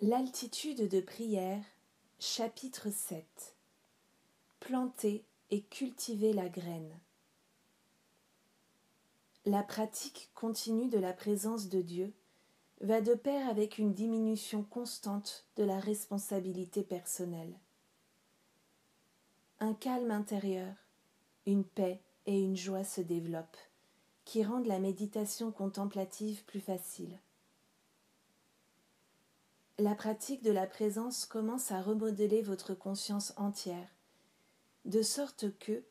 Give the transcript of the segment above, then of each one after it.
L'altitude de prière, chapitre 7 Planter et cultiver la graine. La pratique continue de la présence de Dieu va de pair avec une diminution constante de la responsabilité personnelle. Un calme intérieur, une paix et une joie se développent, qui rendent la méditation contemplative plus facile. La pratique de la présence commence à remodeler votre conscience entière, de sorte que,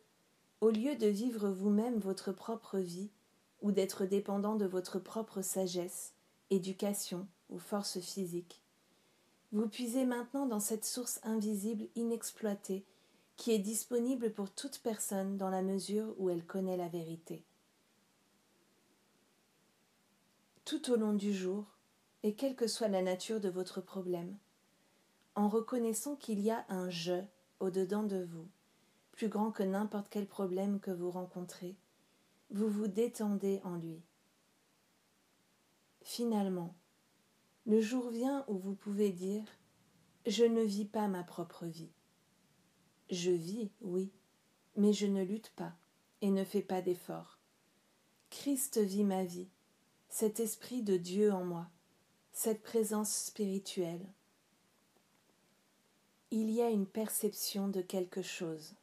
au lieu de vivre vous-même votre propre vie, ou d'être dépendant de votre propre sagesse, éducation ou force physique, vous puisez maintenant dans cette source invisible inexploitée qui est disponible pour toute personne dans la mesure où elle connaît la vérité. Tout au long du jour, et quelle que soit la nature de votre problème, en reconnaissant qu'il y a un je au-dedans de vous, plus grand que n'importe quel problème que vous rencontrez, vous vous détendez en lui. Finalement, le jour vient où vous pouvez dire Je ne vis pas ma propre vie. Je vis, oui, mais je ne lutte pas et ne fais pas d'efforts. Christ vit ma vie, cet esprit de Dieu en moi, cette présence spirituelle. Il y a une perception de quelque chose.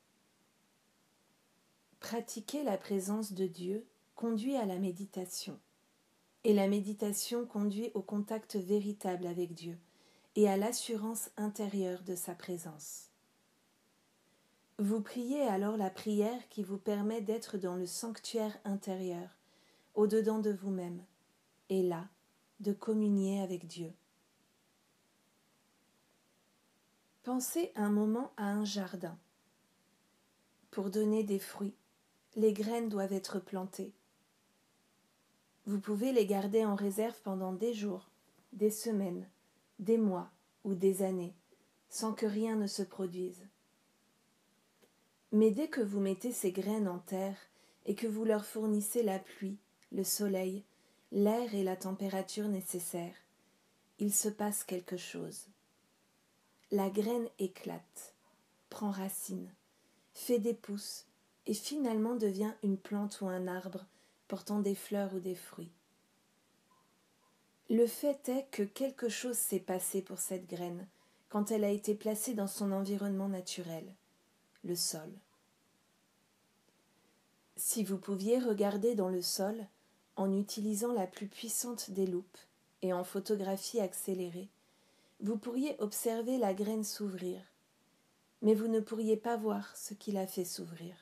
Pratiquer la présence de Dieu conduit à la méditation, et la méditation conduit au contact véritable avec Dieu et à l'assurance intérieure de sa présence. Vous priez alors la prière qui vous permet d'être dans le sanctuaire intérieur, au-dedans de vous-même, et là, de communier avec Dieu. Pensez un moment à un jardin. Pour donner des fruits, les graines doivent être plantées. Vous pouvez les garder en réserve pendant des jours, des semaines, des mois ou des années, sans que rien ne se produise. Mais dès que vous mettez ces graines en terre et que vous leur fournissez la pluie, le soleil, l'air et la température nécessaires, il se passe quelque chose. La graine éclate, prend racine, fait des pousses et finalement devient une plante ou un arbre portant des fleurs ou des fruits. Le fait est que quelque chose s'est passé pour cette graine quand elle a été placée dans son environnement naturel, le sol. Si vous pouviez regarder dans le sol en utilisant la plus puissante des loupes et en photographie accélérée, vous pourriez observer la graine s'ouvrir, mais vous ne pourriez pas voir ce qui l'a fait s'ouvrir.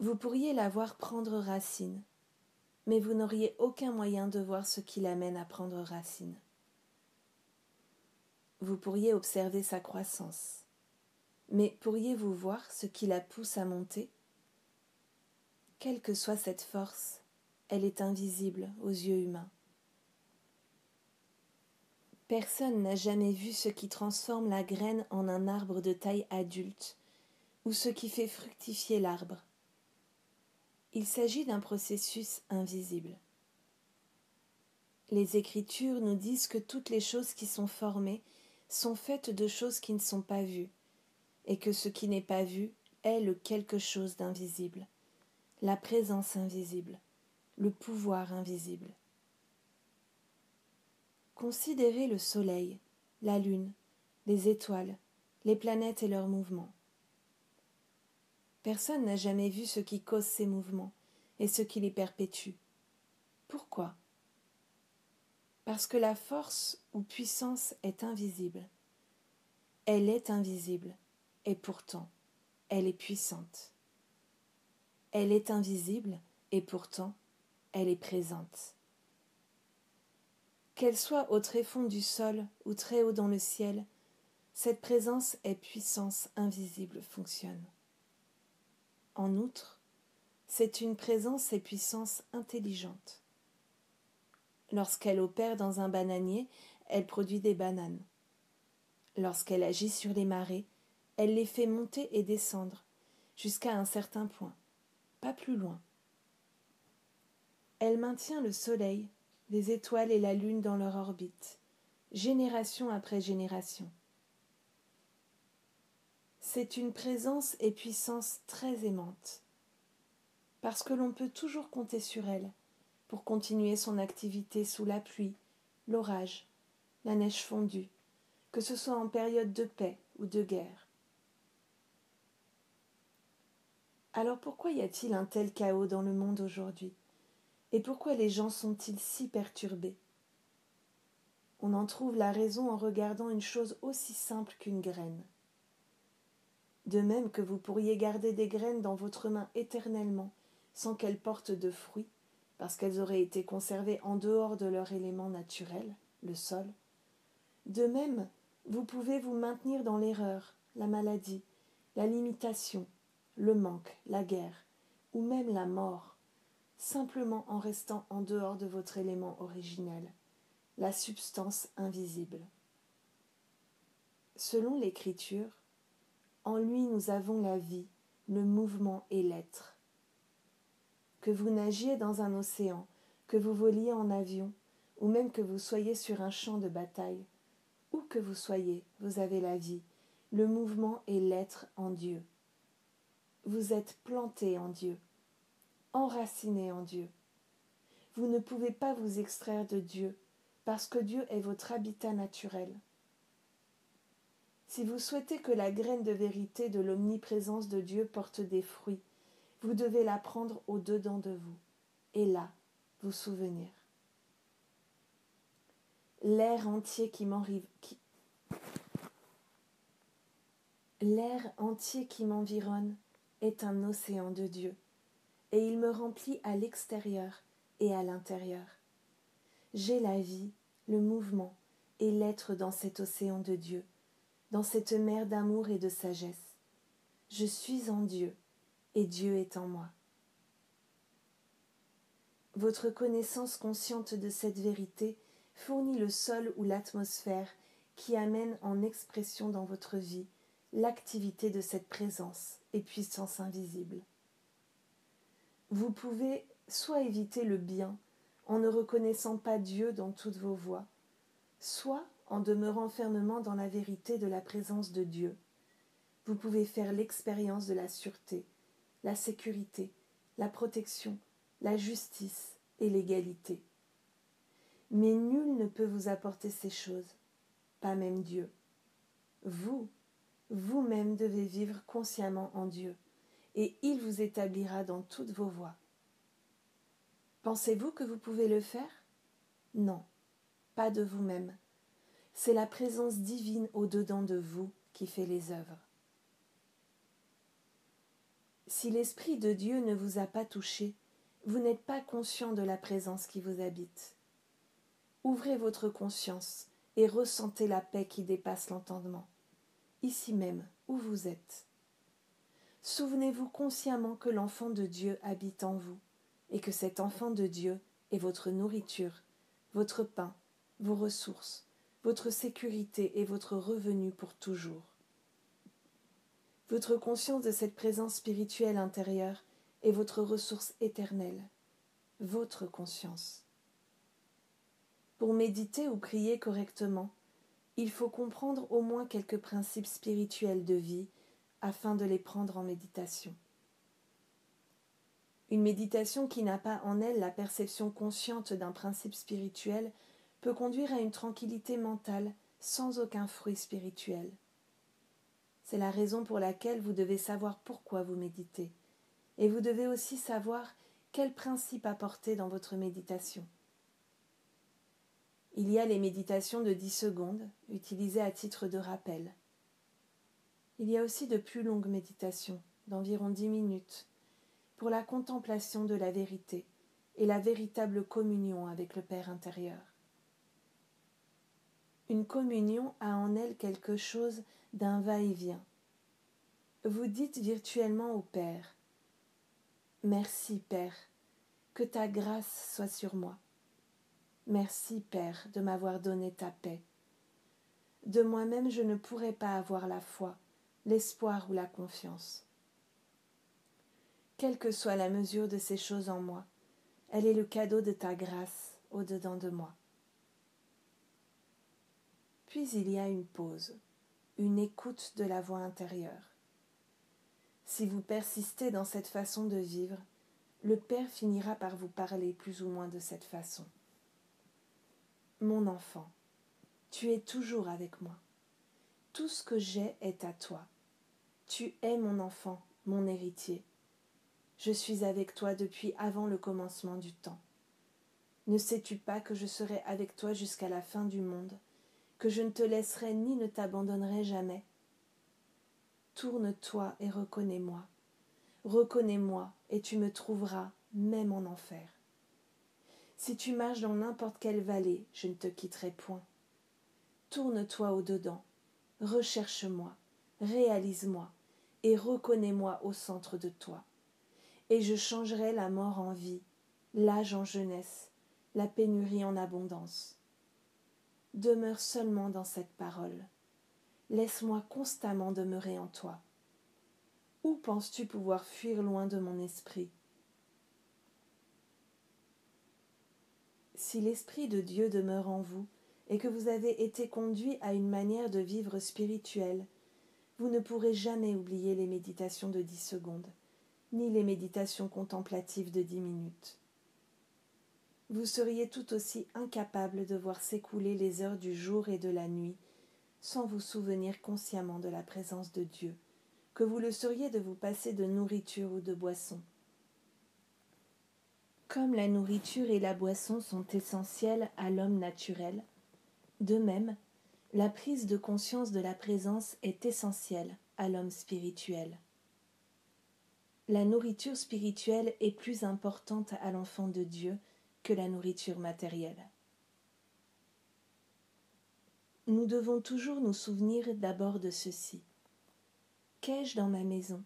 Vous pourriez la voir prendre racine, mais vous n'auriez aucun moyen de voir ce qui l'amène à prendre racine. Vous pourriez observer sa croissance, mais pourriez-vous voir ce qui la pousse à monter? Quelle que soit cette force, elle est invisible aux yeux humains. Personne n'a jamais vu ce qui transforme la graine en un arbre de taille adulte, ou ce qui fait fructifier l'arbre. Il s'agit d'un processus invisible. Les Écritures nous disent que toutes les choses qui sont formées sont faites de choses qui ne sont pas vues, et que ce qui n'est pas vu est le quelque chose d'invisible, la présence invisible, le pouvoir invisible. Considérez le Soleil, la Lune, les étoiles, les planètes et leurs mouvements. Personne n'a jamais vu ce qui cause ces mouvements et ce qui les perpétue. Pourquoi? Parce que la force ou puissance est invisible. Elle est invisible, et pourtant, elle est puissante. Elle est invisible, et pourtant, elle est présente. Qu'elle soit au tréfonds du sol ou très haut dans le ciel, cette présence et puissance invisible fonctionne. En outre, c'est une présence et puissance intelligente. Lorsqu'elle opère dans un bananier, elle produit des bananes. Lorsqu'elle agit sur les marées, elle les fait monter et descendre, jusqu'à un certain point, pas plus loin. Elle maintient le Soleil, les étoiles et la Lune dans leur orbite, génération après génération. C'est une présence et puissance très aimante, parce que l'on peut toujours compter sur elle pour continuer son activité sous la pluie, l'orage, la neige fondue, que ce soit en période de paix ou de guerre. Alors pourquoi y a-t-il un tel chaos dans le monde aujourd'hui? Et pourquoi les gens sont-ils si perturbés? On en trouve la raison en regardant une chose aussi simple qu'une graine. De même que vous pourriez garder des graines dans votre main éternellement sans qu'elles portent de fruits, parce qu'elles auraient été conservées en dehors de leur élément naturel, le sol. De même, vous pouvez vous maintenir dans l'erreur, la maladie, la limitation, le manque, la guerre, ou même la mort, simplement en restant en dehors de votre élément originel, la substance invisible. Selon l'Écriture, en lui nous avons la vie, le mouvement et l'être. Que vous nagiez dans un océan, que vous voliez en avion, ou même que vous soyez sur un champ de bataille, où que vous soyez, vous avez la vie, le mouvement et l'être en Dieu vous êtes planté en Dieu, enraciné en Dieu. Vous ne pouvez pas vous extraire de Dieu, parce que Dieu est votre habitat naturel. Si vous souhaitez que la graine de vérité de l'omniprésence de Dieu porte des fruits, vous devez la prendre au-dedans de vous, et là, vous souvenir. L'air entier qui qui... L'air entier qui m'environne est un océan de Dieu, et il me remplit à l'extérieur et à l'intérieur. J'ai la vie, le mouvement et l'être dans cet océan de Dieu, dans cette mer d'amour et de sagesse. Je suis en Dieu, et Dieu est en moi. Votre connaissance consciente de cette vérité fournit le sol ou l'atmosphère qui amène en expression dans votre vie l'activité de cette présence et puissance invisible. Vous pouvez soit éviter le bien en ne reconnaissant pas Dieu dans toutes vos voies, soit en demeurant fermement dans la vérité de la présence de Dieu. Vous pouvez faire l'expérience de la sûreté, la sécurité, la protection, la justice et l'égalité. Mais nul ne peut vous apporter ces choses, pas même Dieu. Vous, vous-même devez vivre consciemment en Dieu, et il vous établira dans toutes vos voies. Pensez-vous que vous pouvez le faire? Non, pas de vous-même. C'est la présence divine au-dedans de vous qui fait les œuvres. Si l'Esprit de Dieu ne vous a pas touché, vous n'êtes pas conscient de la présence qui vous habite. Ouvrez votre conscience et ressentez la paix qui dépasse l'entendement ici même où vous êtes. Souvenez-vous consciemment que l'enfant de Dieu habite en vous, et que cet enfant de Dieu est votre nourriture, votre pain, vos ressources, votre sécurité et votre revenu pour toujours. Votre conscience de cette présence spirituelle intérieure est votre ressource éternelle, votre conscience. Pour méditer ou prier correctement, il faut comprendre au moins quelques principes spirituels de vie afin de les prendre en méditation. Une méditation qui n'a pas en elle la perception consciente d'un principe spirituel peut conduire à une tranquillité mentale sans aucun fruit spirituel. C'est la raison pour laquelle vous devez savoir pourquoi vous méditez, et vous devez aussi savoir quel principe apporter dans votre méditation. Il y a les méditations de dix secondes, utilisées à titre de rappel. Il y a aussi de plus longues méditations, d'environ dix minutes, pour la contemplation de la vérité et la véritable communion avec le Père intérieur. Une communion a en elle quelque chose d'un va-et-vient. Vous dites virtuellement au Père Merci, Père, que ta grâce soit sur moi. Merci, Père, de m'avoir donné ta paix. De moi-même je ne pourrais pas avoir la foi, l'espoir ou la confiance. Quelle que soit la mesure de ces choses en moi, elle est le cadeau de ta grâce au-dedans de moi. Puis il y a une pause, une écoute de la voix intérieure. Si vous persistez dans cette façon de vivre, le Père finira par vous parler plus ou moins de cette façon. Mon enfant, tu es toujours avec moi. Tout ce que j'ai est à toi. Tu es mon enfant, mon héritier. Je suis avec toi depuis avant le commencement du temps. Ne sais-tu pas que je serai avec toi jusqu'à la fin du monde, que je ne te laisserai ni ne t'abandonnerai jamais? Tourne-toi et reconnais-moi. Reconnais-moi et tu me trouveras même en enfer. Si tu marches dans n'importe quelle vallée, je ne te quitterai point. Tourne-toi au-dedans, recherche-moi, réalise-moi, et reconnais-moi au centre de toi. Et je changerai la mort en vie, l'âge en jeunesse, la pénurie en abondance. Demeure seulement dans cette parole. Laisse-moi constamment demeurer en toi. Où penses-tu pouvoir fuir loin de mon esprit? Si l'Esprit de Dieu demeure en vous, et que vous avez été conduit à une manière de vivre spirituelle, vous ne pourrez jamais oublier les méditations de dix secondes, ni les méditations contemplatives de dix minutes. Vous seriez tout aussi incapable de voir s'écouler les heures du jour et de la nuit sans vous souvenir consciemment de la présence de Dieu, que vous le seriez de vous passer de nourriture ou de boisson. Comme la nourriture et la boisson sont essentielles à l'homme naturel, de même, la prise de conscience de la présence est essentielle à l'homme spirituel. La nourriture spirituelle est plus importante à l'enfant de Dieu que la nourriture matérielle. Nous devons toujours nous souvenir d'abord de ceci. Qu'ai-je dans ma maison?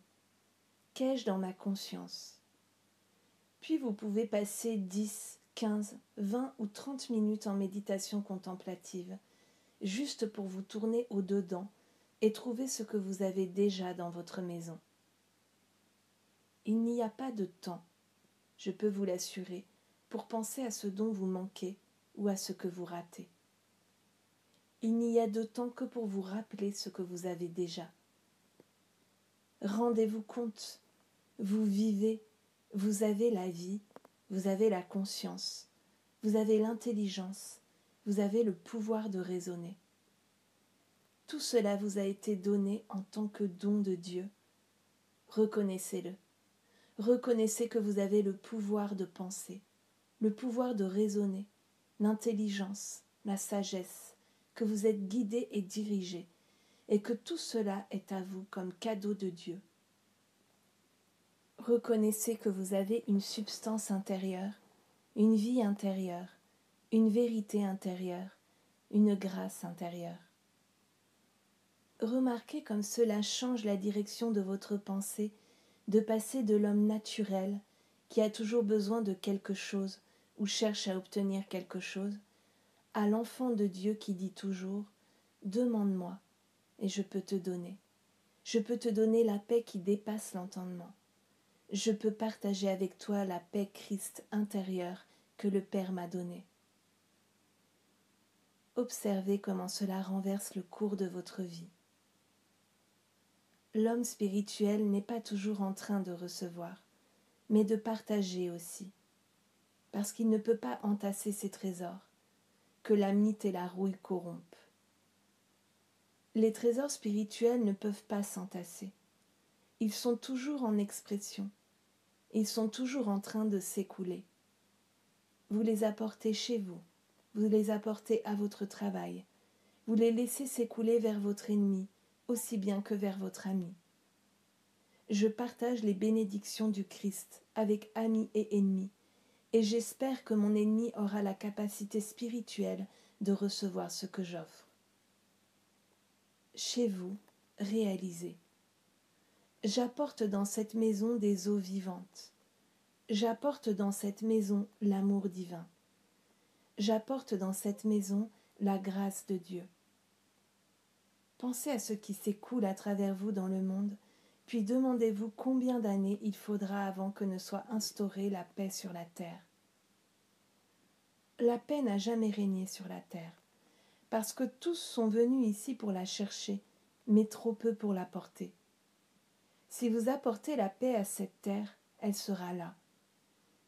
Qu'ai-je dans ma conscience? Puis vous pouvez passer dix, 15, 20 ou 30 minutes en méditation contemplative, juste pour vous tourner au dedans et trouver ce que vous avez déjà dans votre maison. Il n'y a pas de temps, je peux vous l'assurer, pour penser à ce dont vous manquez ou à ce que vous ratez. Il n'y a de temps que pour vous rappeler ce que vous avez déjà. Rendez-vous compte, vous vivez, vous avez la vie vous avez la conscience, vous avez l'intelligence, vous avez le pouvoir de raisonner. Tout cela vous a été donné en tant que don de Dieu. Reconnaissez-le. Reconnaissez que vous avez le pouvoir de penser, le pouvoir de raisonner, l'intelligence, la sagesse, que vous êtes guidé et dirigé, et que tout cela est à vous comme cadeau de Dieu. Reconnaissez que vous avez une substance intérieure, une vie intérieure, une vérité intérieure, une grâce intérieure. Remarquez comme cela change la direction de votre pensée, de passer de l'homme naturel, qui a toujours besoin de quelque chose ou cherche à obtenir quelque chose, à l'enfant de Dieu qui dit toujours Demande-moi, et je peux te donner. Je peux te donner la paix qui dépasse l'entendement je peux partager avec toi la paix Christ intérieure que le Père m'a donnée. Observez comment cela renverse le cours de votre vie. L'homme spirituel n'est pas toujours en train de recevoir, mais de partager aussi, parce qu'il ne peut pas entasser ses trésors, que la mythe et la rouille corrompent. Les trésors spirituels ne peuvent pas s'entasser. Ils sont toujours en expression ils sont toujours en train de s'écouler. Vous les apportez chez vous, vous les apportez à votre travail, vous les laissez s'écouler vers votre ennemi, aussi bien que vers votre ami. Je partage les bénédictions du Christ avec amis et ennemis, et j'espère que mon ennemi aura la capacité spirituelle de recevoir ce que j'offre. Chez vous, réalisez J'apporte dans cette maison des eaux vivantes. J'apporte dans cette maison l'amour divin. J'apporte dans cette maison la grâce de Dieu. Pensez à ce qui s'écoule à travers vous dans le monde, puis demandez-vous combien d'années il faudra avant que ne soit instaurée la paix sur la terre. La paix n'a jamais régné sur la terre, parce que tous sont venus ici pour la chercher, mais trop peu pour la porter. Si vous apportez la paix à cette terre, elle sera là.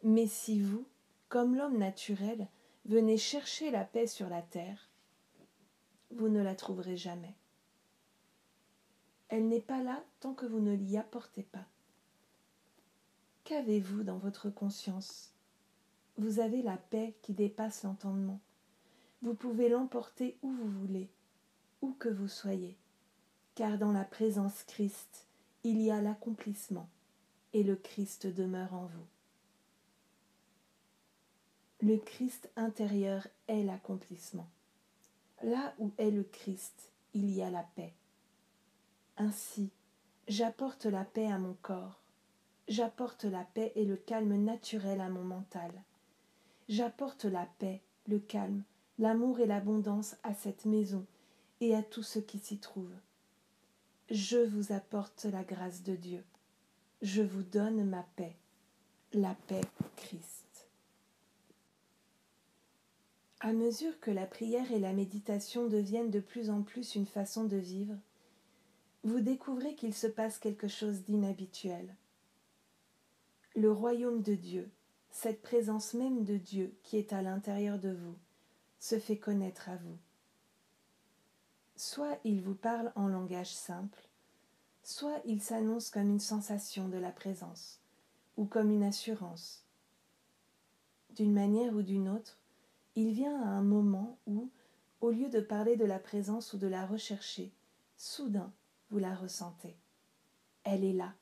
Mais si vous, comme l'homme naturel, venez chercher la paix sur la terre, vous ne la trouverez jamais. Elle n'est pas là tant que vous ne l'y apportez pas. Qu'avez-vous dans votre conscience? Vous avez la paix qui dépasse l'entendement. Vous pouvez l'emporter où vous voulez, où que vous soyez, car dans la présence Christ, il y a l'accomplissement, et le Christ demeure en vous. Le Christ intérieur est l'accomplissement. Là où est le Christ, il y a la paix. Ainsi, j'apporte la paix à mon corps, j'apporte la paix et le calme naturel à mon mental. J'apporte la paix, le calme, l'amour et l'abondance à cette maison et à tout ce qui s'y trouve. Je vous apporte la grâce de Dieu. Je vous donne ma paix, la paix Christ. À mesure que la prière et la méditation deviennent de plus en plus une façon de vivre, vous découvrez qu'il se passe quelque chose d'inhabituel. Le royaume de Dieu, cette présence même de Dieu qui est à l'intérieur de vous, se fait connaître à vous. Soit il vous parle en langage simple, soit il s'annonce comme une sensation de la présence, ou comme une assurance. D'une manière ou d'une autre, il vient à un moment où, au lieu de parler de la présence ou de la rechercher, soudain vous la ressentez. Elle est là.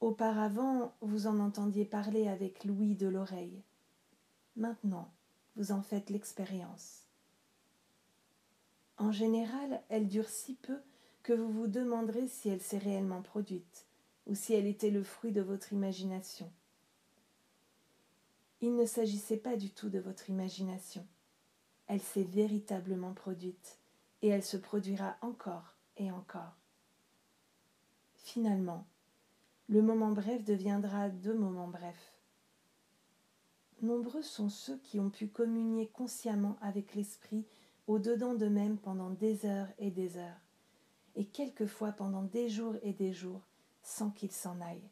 Auparavant, vous en entendiez parler avec l'ouïe de l'oreille. Maintenant, vous en faites l'expérience. En général, elle dure si peu que vous vous demanderez si elle s'est réellement produite, ou si elle était le fruit de votre imagination. Il ne s'agissait pas du tout de votre imagination. Elle s'est véritablement produite, et elle se produira encore et encore. Finalement, le moment bref deviendra deux moments brefs. Nombreux sont ceux qui ont pu communier consciemment avec l'esprit au-dedans d'eux-mêmes pendant des heures et des heures, et quelquefois pendant des jours et des jours, sans qu'ils s'en aillent.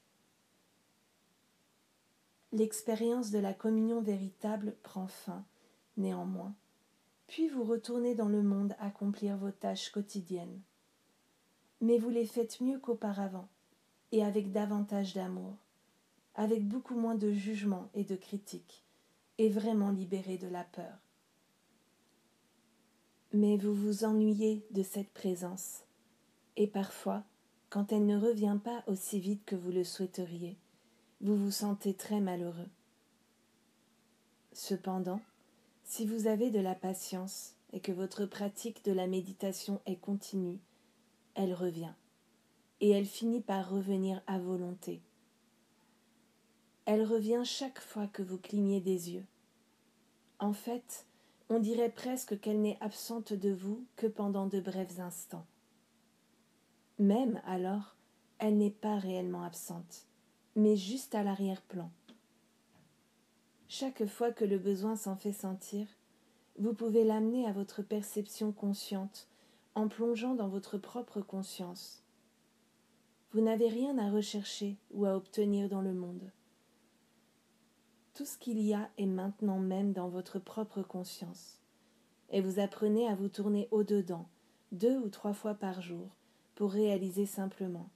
L'expérience de la communion véritable prend fin, néanmoins, puis vous retournez dans le monde accomplir vos tâches quotidiennes. Mais vous les faites mieux qu'auparavant, et avec davantage d'amour, avec beaucoup moins de jugement et de critique, et vraiment libéré de la peur. Mais vous vous ennuyez de cette présence, et parfois, quand elle ne revient pas aussi vite que vous le souhaiteriez, vous vous sentez très malheureux. Cependant, si vous avez de la patience et que votre pratique de la méditation est continue, elle revient, et elle finit par revenir à volonté. Elle revient chaque fois que vous clignez des yeux. En fait, on dirait presque qu'elle n'est absente de vous que pendant de brefs instants. Même alors, elle n'est pas réellement absente, mais juste à l'arrière-plan. Chaque fois que le besoin s'en fait sentir, vous pouvez l'amener à votre perception consciente en plongeant dans votre propre conscience. Vous n'avez rien à rechercher ou à obtenir dans le monde. Tout ce qu'il y a est maintenant même dans votre propre conscience, et vous apprenez à vous tourner au-dedans, deux ou trois fois par jour, pour réaliser simplement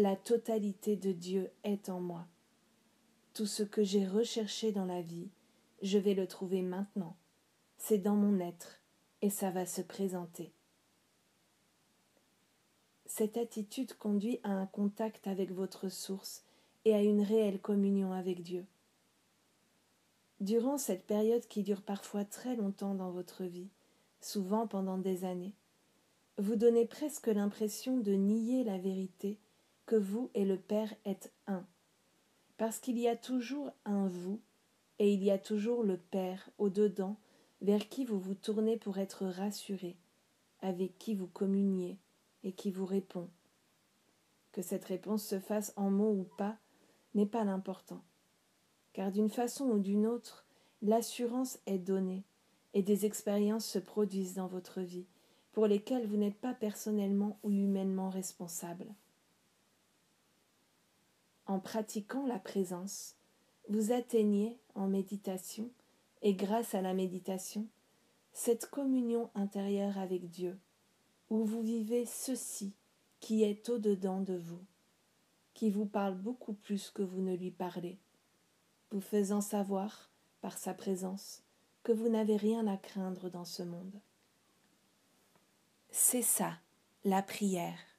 La totalité de Dieu est en moi. Tout ce que j'ai recherché dans la vie, je vais le trouver maintenant. C'est dans mon être, et ça va se présenter. Cette attitude conduit à un contact avec votre source et à une réelle communion avec Dieu. Durant cette période qui dure parfois très longtemps dans votre vie, souvent pendant des années, vous donnez presque l'impression de nier la vérité vous et le Père êtes un, parce qu'il y a toujours un vous et il y a toujours le Père au-dedans vers qui vous vous tournez pour être rassuré, avec qui vous communiez et qui vous répond. Que cette réponse se fasse en mots ou pas n'est pas l'important, car d'une façon ou d'une autre, l'assurance est donnée, et des expériences se produisent dans votre vie pour lesquelles vous n'êtes pas personnellement ou humainement responsable. En pratiquant la présence, vous atteignez en méditation et grâce à la méditation cette communion intérieure avec Dieu, où vous vivez ceci qui est au-dedans de vous, qui vous parle beaucoup plus que vous ne lui parlez, vous faisant savoir, par sa présence, que vous n'avez rien à craindre dans ce monde. C'est ça, la prière.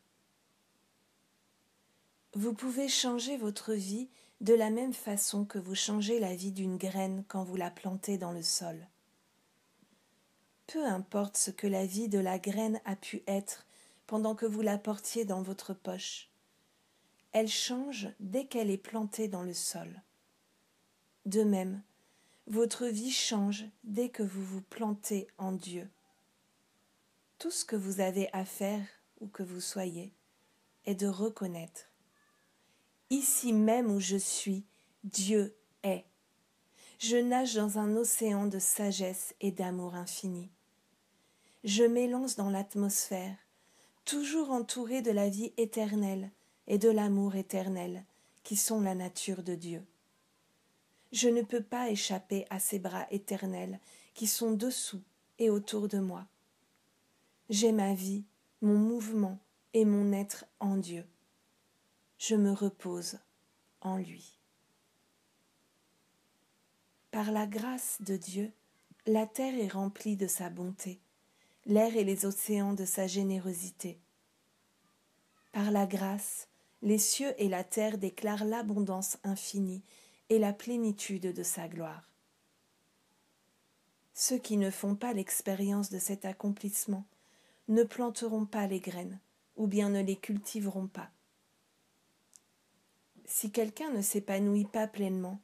Vous pouvez changer votre vie de la même façon que vous changez la vie d'une graine quand vous la plantez dans le sol. Peu importe ce que la vie de la graine a pu être pendant que vous la portiez dans votre poche, elle change dès qu'elle est plantée dans le sol. De même, votre vie change dès que vous vous plantez en Dieu. Tout ce que vous avez à faire, où que vous soyez, est de reconnaître. Ici même où je suis, Dieu est. Je nage dans un océan de sagesse et d'amour infini. Je m'élance dans l'atmosphère, toujours entouré de la vie éternelle et de l'amour éternel, qui sont la nature de Dieu. Je ne peux pas échapper à ces bras éternels qui sont dessous et autour de moi. J'ai ma vie, mon mouvement et mon être en Dieu. Je me repose en lui. Par la grâce de Dieu, la terre est remplie de sa bonté, l'air et les océans de sa générosité. Par la grâce, les cieux et la terre déclarent l'abondance infinie et la plénitude de sa gloire. Ceux qui ne font pas l'expérience de cet accomplissement ne planteront pas les graines, ou bien ne les cultiveront pas. Si quelqu'un ne s'épanouit pas pleinement,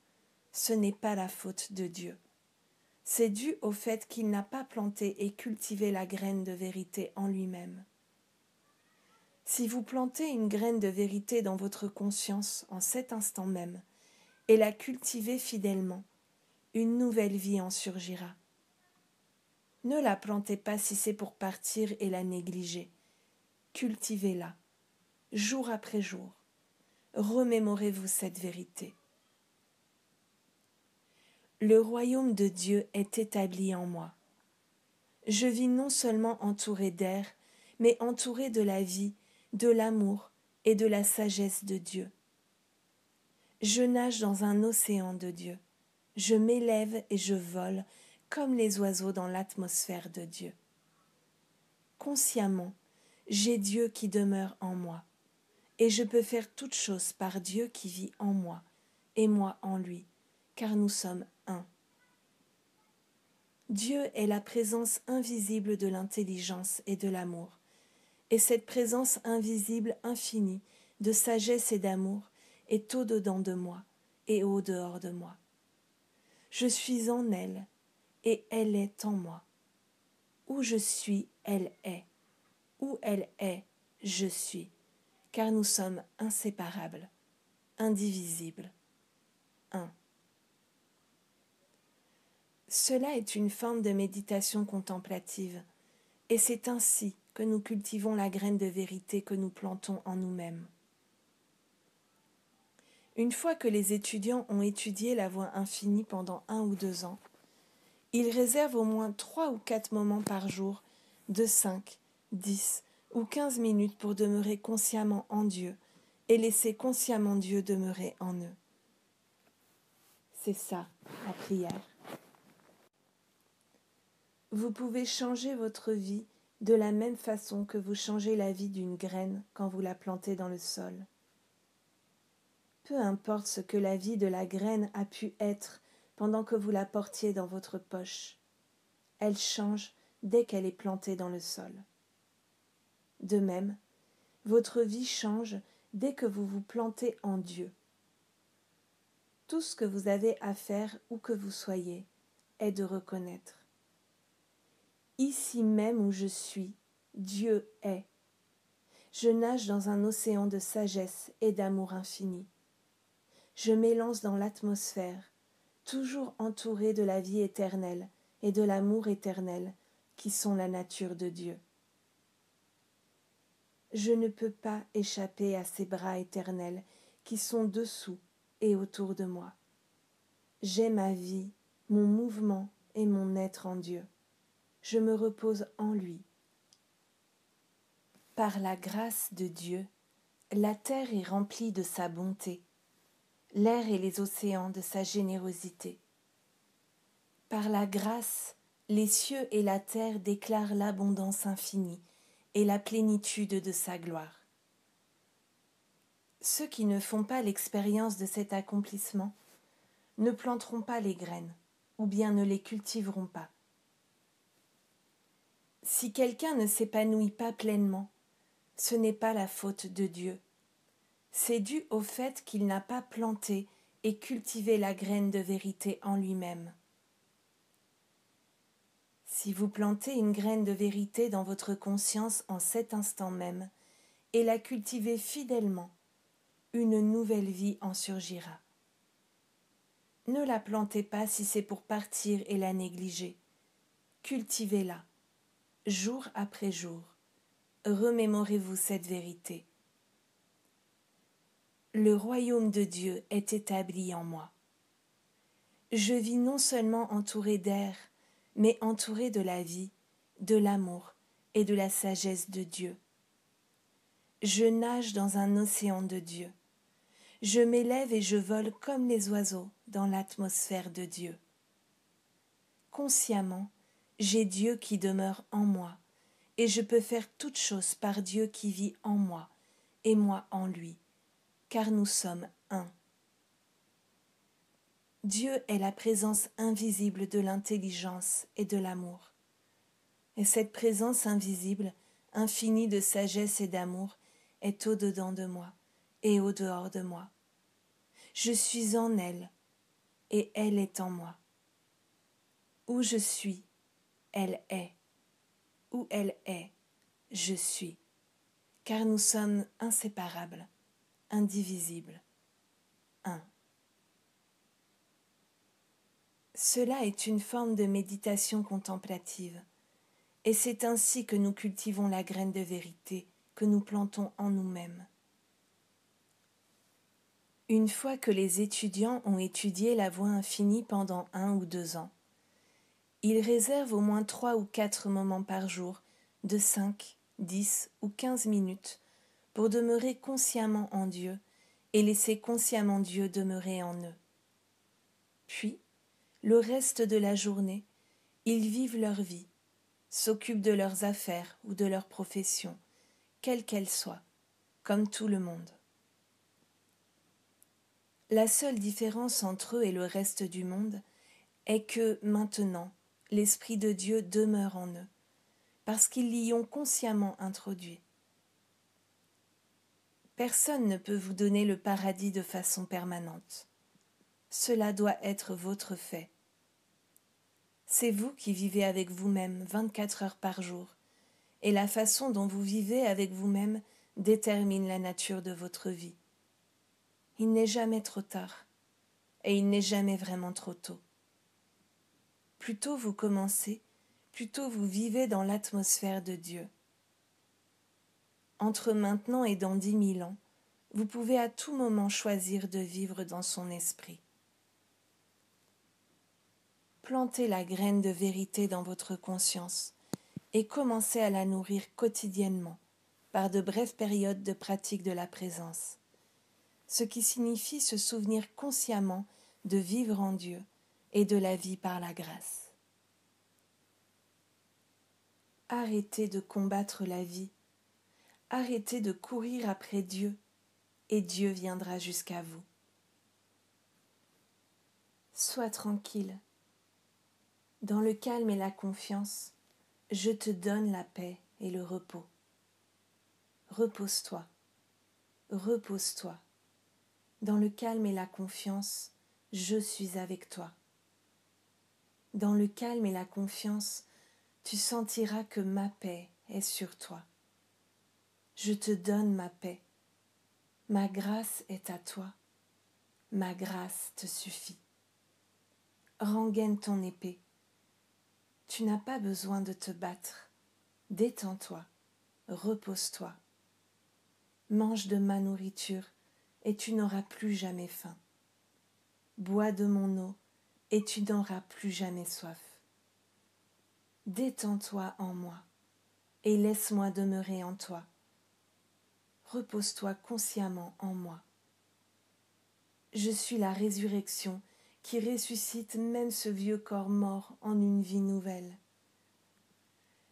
ce n'est pas la faute de Dieu. C'est dû au fait qu'il n'a pas planté et cultivé la graine de vérité en lui-même. Si vous plantez une graine de vérité dans votre conscience en cet instant même, et la cultiver fidèlement, une nouvelle vie en surgira. Ne la plantez pas si c'est pour partir et la négliger. Cultivez-la, jour après jour. Remémorez-vous cette vérité. Le royaume de Dieu est établi en moi. Je vis non seulement entouré d'air, mais entouré de la vie, de l'amour et de la sagesse de Dieu. Je nage dans un océan de Dieu. Je m'élève et je vole comme les oiseaux dans l'atmosphère de Dieu. Consciemment, j'ai Dieu qui demeure en moi, et je peux faire toute chose par Dieu qui vit en moi, et moi en lui, car nous sommes un. Dieu est la présence invisible de l'intelligence et de l'amour, et cette présence invisible infinie de sagesse et d'amour est au-dedans de moi et au-dehors de moi. Je suis en elle et elle est en moi. Où je suis, elle est. Où elle est, je suis, car nous sommes inséparables, indivisibles, un. Cela est une forme de méditation contemplative, et c'est ainsi que nous cultivons la graine de vérité que nous plantons en nous-mêmes. Une fois que les étudiants ont étudié la voie infinie pendant un ou deux ans, ils réservent au moins trois ou quatre moments par jour de cinq, dix ou quinze minutes pour demeurer consciemment en Dieu et laisser consciemment Dieu demeurer en eux. C'est ça, la prière. Vous pouvez changer votre vie de la même façon que vous changez la vie d'une graine quand vous la plantez dans le sol. Peu importe ce que la vie de la graine a pu être pendant que vous la portiez dans votre poche, elle change dès qu'elle est plantée dans le sol. De même, votre vie change dès que vous vous plantez en Dieu. Tout ce que vous avez à faire où que vous soyez est de reconnaître. Ici même où je suis, Dieu est. Je nage dans un océan de sagesse et d'amour infini je m'élance dans l'atmosphère, toujours entouré de la vie éternelle et de l'amour éternel qui sont la nature de Dieu. Je ne peux pas échapper à ces bras éternels qui sont dessous et autour de moi. J'ai ma vie, mon mouvement et mon être en Dieu. Je me repose en lui. Par la grâce de Dieu, la terre est remplie de sa bonté, l'air et les océans de sa générosité. Par la grâce, les cieux et la terre déclarent l'abondance infinie et la plénitude de sa gloire. Ceux qui ne font pas l'expérience de cet accomplissement ne planteront pas les graines, ou bien ne les cultiveront pas. Si quelqu'un ne s'épanouit pas pleinement, ce n'est pas la faute de Dieu. C'est dû au fait qu'il n'a pas planté et cultivé la graine de vérité en lui-même. Si vous plantez une graine de vérité dans votre conscience en cet instant même, et la cultivez fidèlement, une nouvelle vie en surgira. Ne la plantez pas si c'est pour partir et la négliger. Cultivez-la, jour après jour. Remémorez-vous cette vérité. Le royaume de Dieu est établi en moi. Je vis non seulement entouré d'air, mais entouré de la vie, de l'amour et de la sagesse de Dieu. Je nage dans un océan de Dieu. Je m'élève et je vole comme les oiseaux dans l'atmosphère de Dieu. Consciemment, j'ai Dieu qui demeure en moi, et je peux faire toute chose par Dieu qui vit en moi, et moi en lui, car nous sommes un. Dieu est la présence invisible de l'intelligence et de l'amour. Et cette présence invisible, infinie de sagesse et d'amour, est au-dedans de moi et au-dehors de moi. Je suis en elle et elle est en moi. Où je suis, elle est. Où elle est, je suis. Car nous sommes inséparables, indivisibles, un. Cela est une forme de méditation contemplative, et c'est ainsi que nous cultivons la graine de vérité que nous plantons en nous-mêmes. Une fois que les étudiants ont étudié la voie infinie pendant un ou deux ans, ils réservent au moins trois ou quatre moments par jour, de cinq, dix ou quinze minutes, pour demeurer consciemment en Dieu et laisser consciemment Dieu demeurer en eux. Puis, le reste de la journée, ils vivent leur vie, s'occupent de leurs affaires ou de leur profession, quelle qu'elle soit, comme tout le monde. La seule différence entre eux et le reste du monde est que, maintenant, l'Esprit de Dieu demeure en eux, parce qu'ils l'y ont consciemment introduit. Personne ne peut vous donner le paradis de façon permanente. Cela doit être votre fait. C'est vous qui vivez avec vous-même 24 heures par jour, et la façon dont vous vivez avec vous-même détermine la nature de votre vie. Il n'est jamais trop tard, et il n'est jamais vraiment trop tôt. Plus tôt vous commencez, plus tôt vous vivez dans l'atmosphère de Dieu. Entre maintenant et dans dix mille ans, vous pouvez à tout moment choisir de vivre dans son esprit plantez la graine de vérité dans votre conscience et commencez à la nourrir quotidiennement par de brèves périodes de pratique de la présence, ce qui signifie se souvenir consciemment de vivre en Dieu et de la vie par la grâce. Arrêtez de combattre la vie, arrêtez de courir après Dieu, et Dieu viendra jusqu'à vous. Sois tranquille dans le calme et la confiance, je te donne la paix et le repos. Repose-toi, repose-toi. Dans le calme et la confiance, je suis avec toi. Dans le calme et la confiance, tu sentiras que ma paix est sur toi. Je te donne ma paix. Ma grâce est à toi. Ma grâce te suffit. Rengaine ton épée Tu n'as pas besoin de te battre. Détends-toi, repose-toi. Mange de ma nourriture et tu n'auras plus jamais faim. Bois de mon eau et tu n'auras plus jamais soif. Détends-toi en moi et laisse-moi demeurer en toi. Repose-toi consciemment en moi. Je suis la résurrection qui ressuscite même ce vieux corps mort en une vie nouvelle.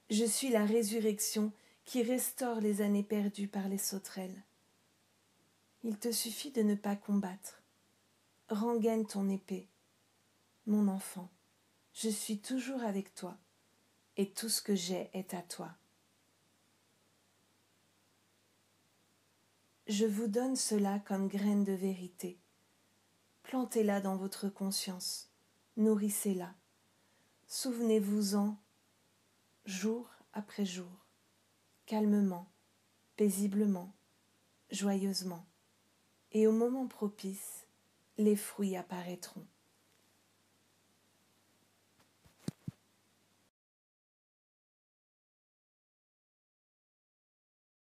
Je suis la résurrection qui restaure les années perdues par les sauterelles. Il te suffit de ne pas combattre. Rengaine ton épée. Mon enfant, je suis toujours avec toi, et tout ce que j'ai est à toi. Je vous donne cela comme graine de vérité plantez-la dans votre conscience, nourrissez-la, souvenez-vous-en jour après jour, calmement, paisiblement, joyeusement, et au moment propice, les fruits apparaîtront.